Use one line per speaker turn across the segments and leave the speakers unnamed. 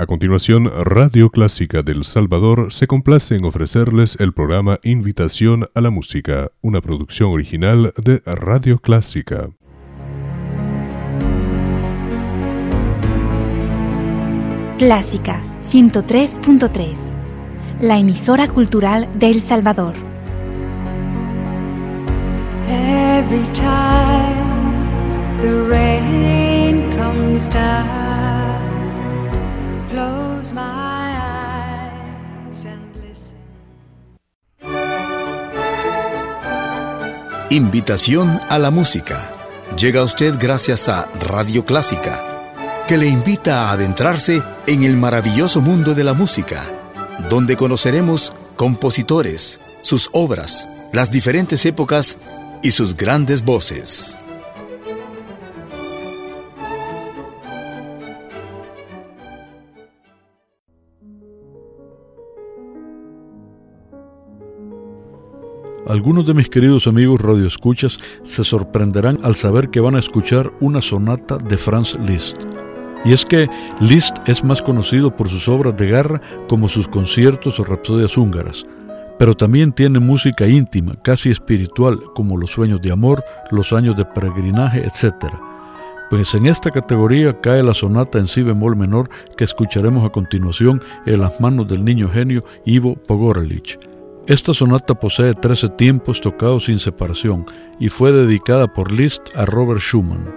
A continuación, Radio Clásica del Salvador se complace en ofrecerles el programa Invitación a la Música, una producción original de Radio Clásica.
Clásica 103.3, la emisora cultural de El Salvador.
Every time the rain comes down.
Invitación a la música. Llega a usted gracias a Radio Clásica, que le invita a adentrarse en el maravilloso mundo de la música, donde conoceremos compositores, sus obras, las diferentes épocas y sus grandes voces.
Algunos de mis queridos amigos radioescuchas se sorprenderán al saber que van a escuchar una sonata de Franz Liszt. Y es que Liszt es más conocido por sus obras de guerra como sus conciertos o rapsodias húngaras, pero también tiene música íntima, casi espiritual, como Los sueños de amor, Los años de peregrinaje, etc. Pues en esta categoría cae la sonata en si bemol menor que escucharemos a continuación en las manos del niño genio Ivo Pogorelich. Esta sonata posee 13 tiempos tocados sin separación y fue dedicada por Liszt a Robert Schumann.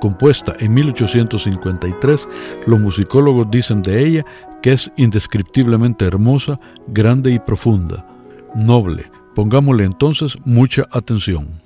Compuesta en 1853, los musicólogos dicen de ella que es indescriptiblemente hermosa, grande y profunda, noble. Pongámosle entonces mucha atención.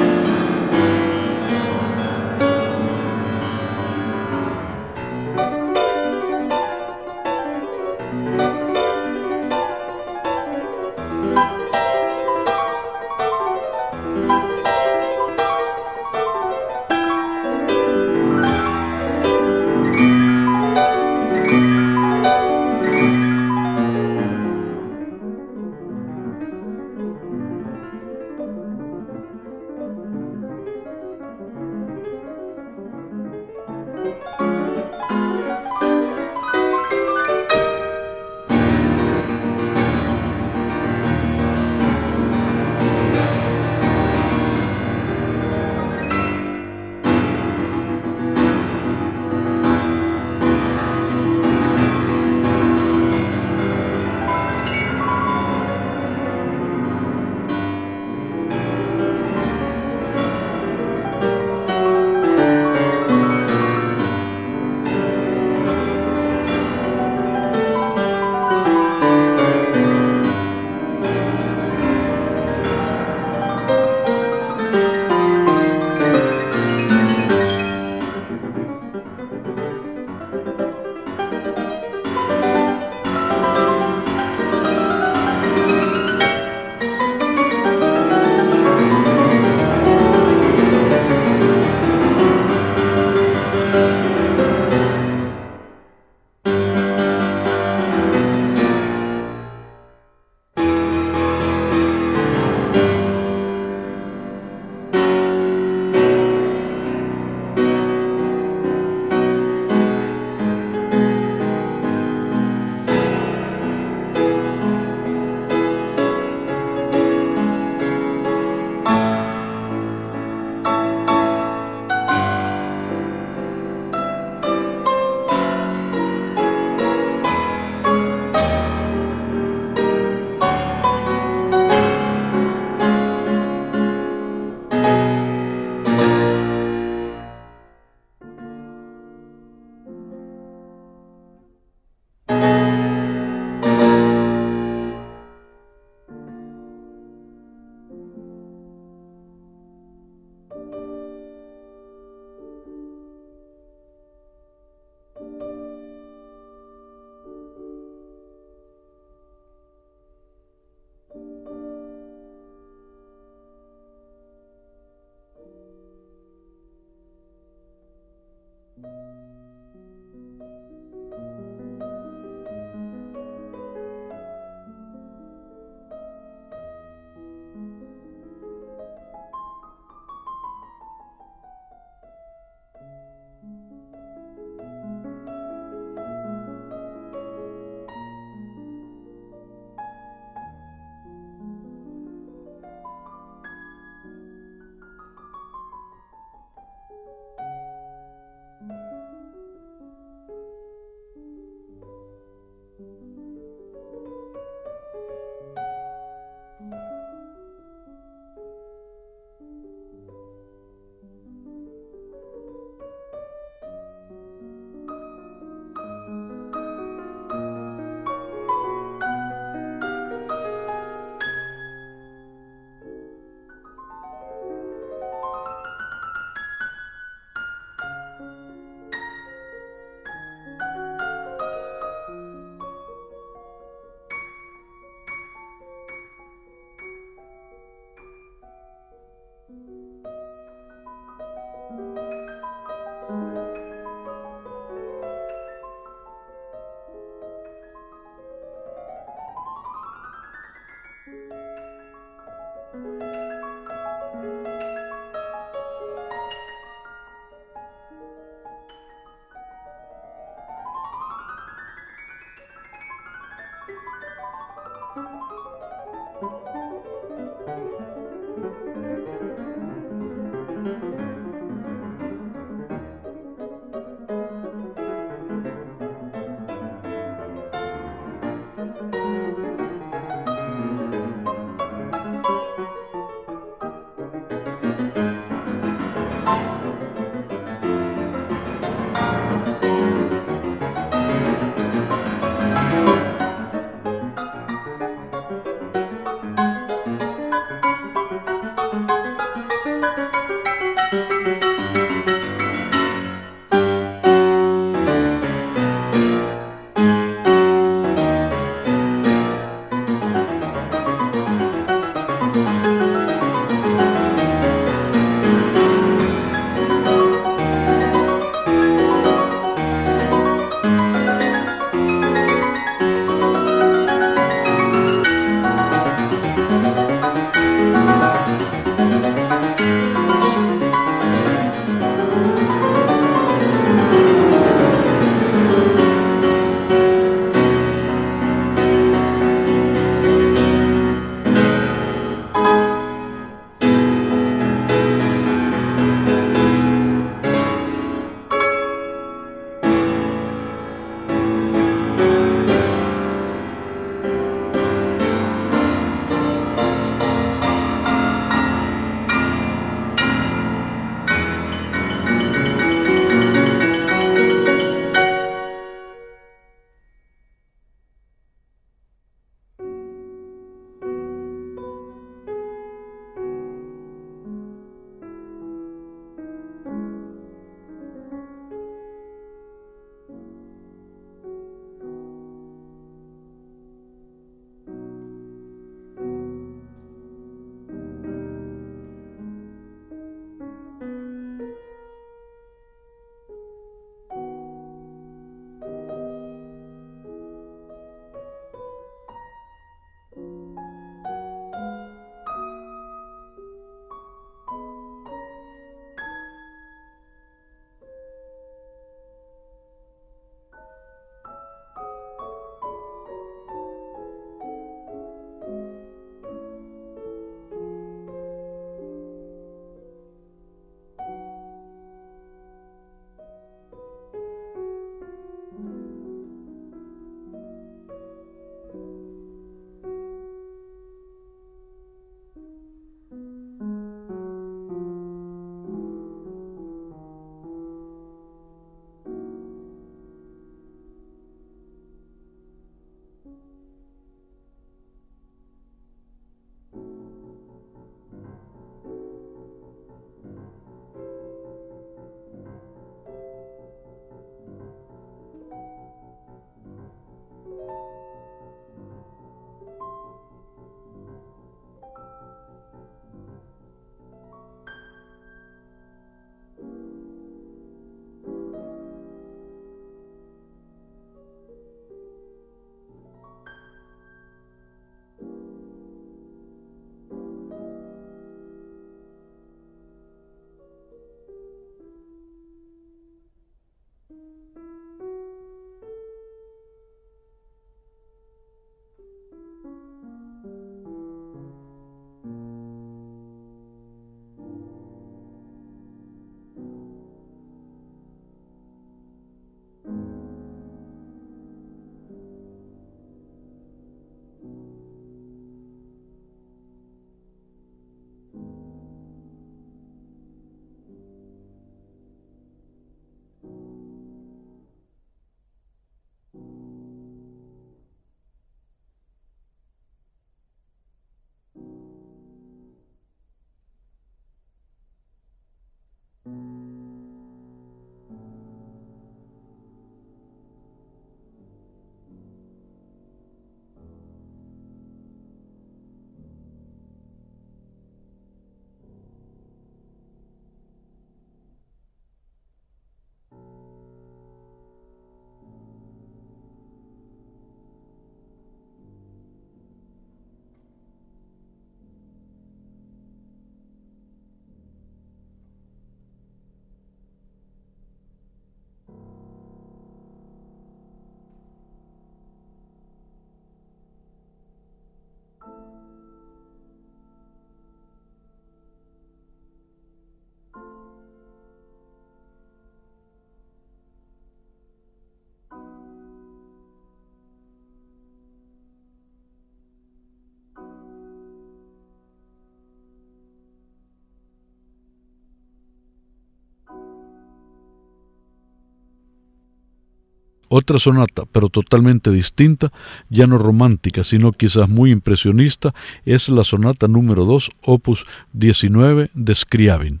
Otra sonata, pero totalmente distinta, ya no romántica, sino quizás muy impresionista, es la sonata número 2, opus 19 de Scriabin.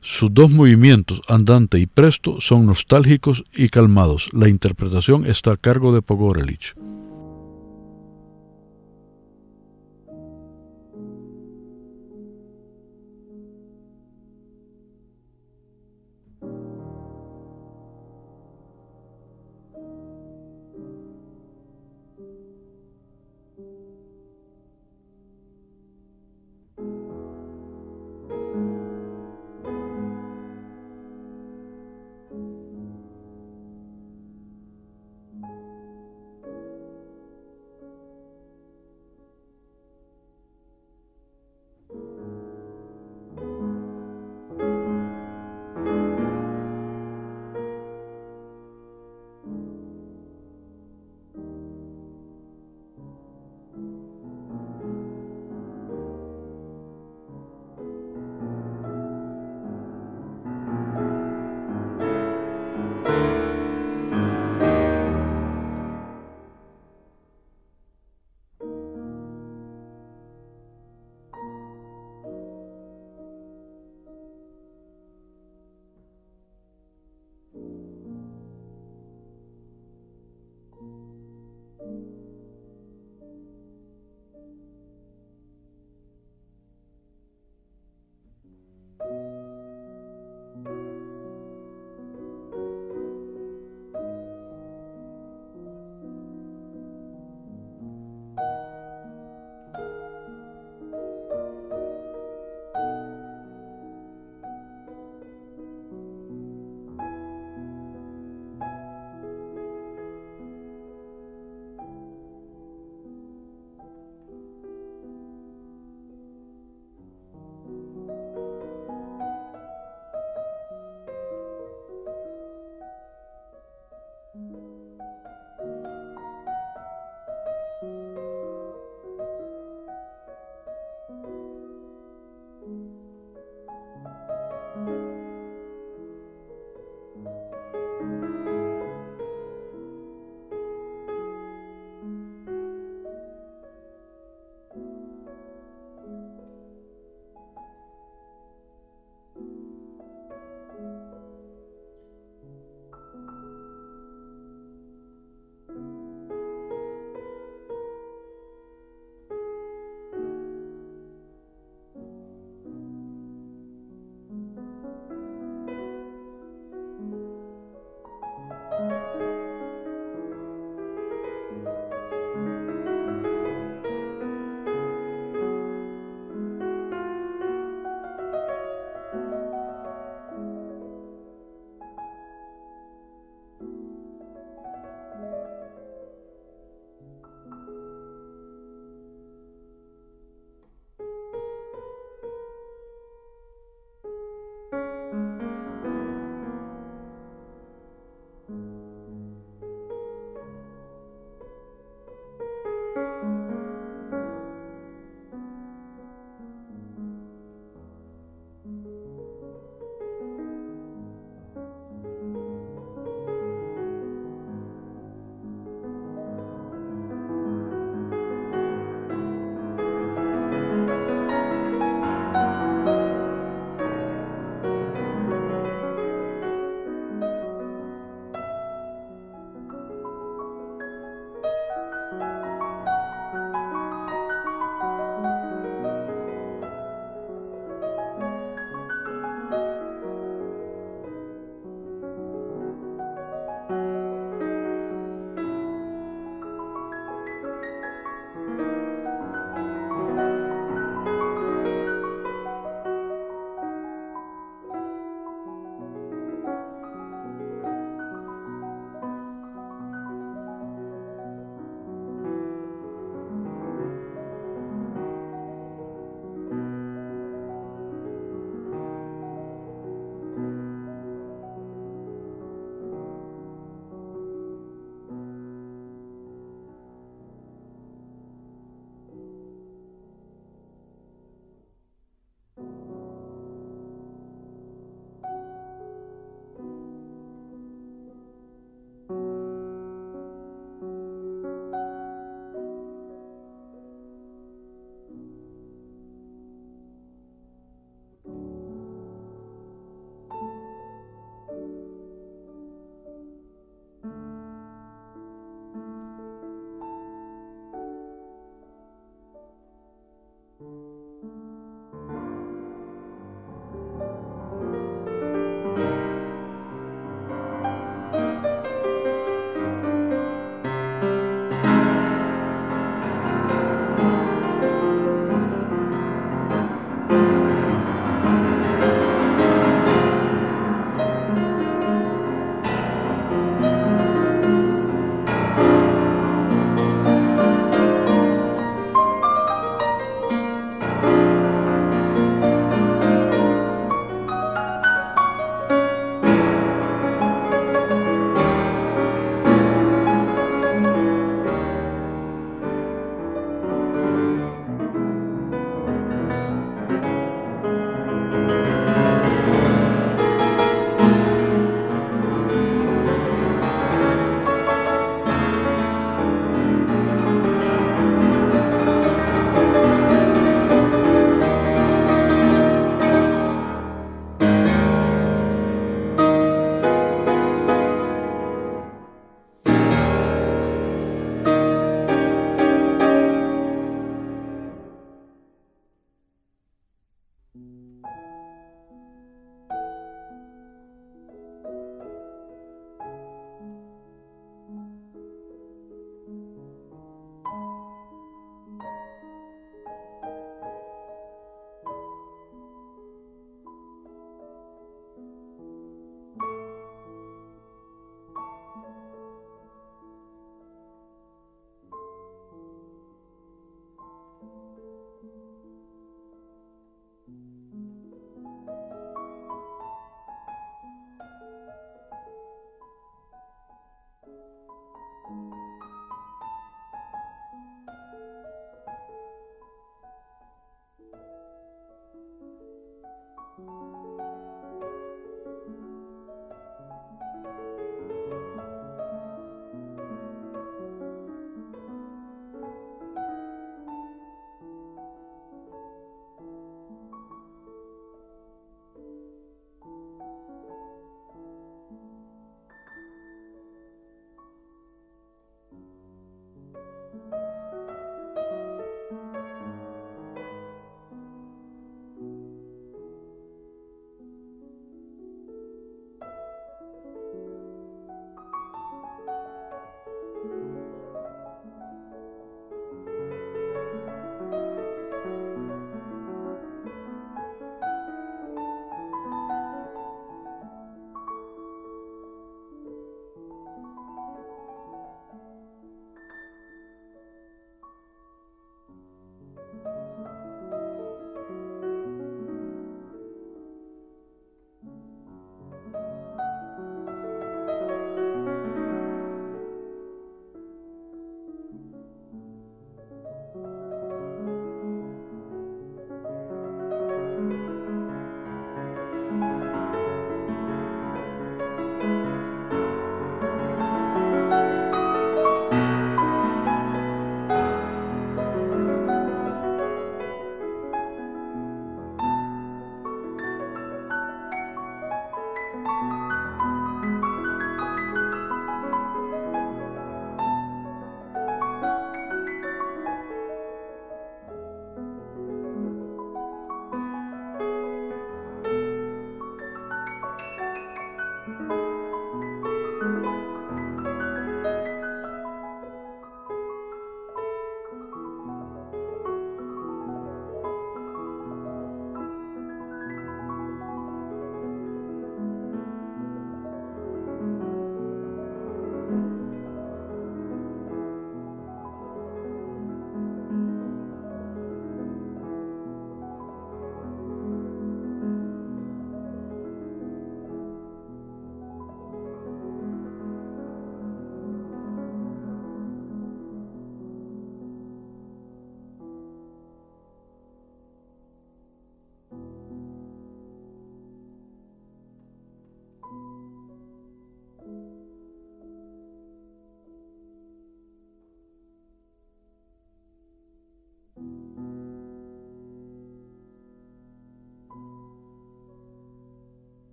Sus dos movimientos, andante y presto, son nostálgicos y calmados. La interpretación está a cargo de Pogorelich.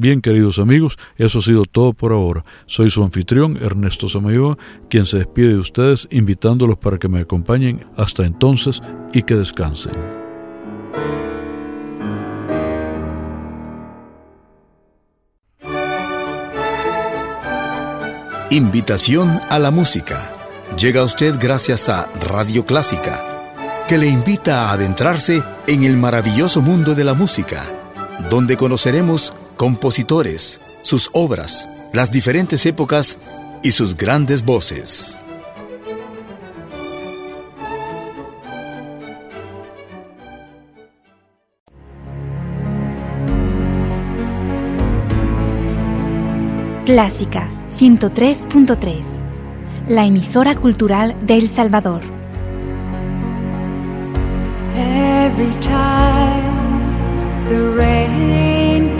Bien, queridos amigos, eso ha sido todo por ahora. Soy su anfitrión, Ernesto Samayoa, quien se despide de ustedes invitándolos para que me acompañen hasta entonces y que descansen.
Invitación a la música. Llega a usted gracias a Radio Clásica, que le invita a adentrarse en el maravilloso mundo de la música, donde conoceremos compositores, sus obras, las diferentes épocas y sus grandes voces.
Clásica 103.3, la emisora cultural de El Salvador.
Every time the rain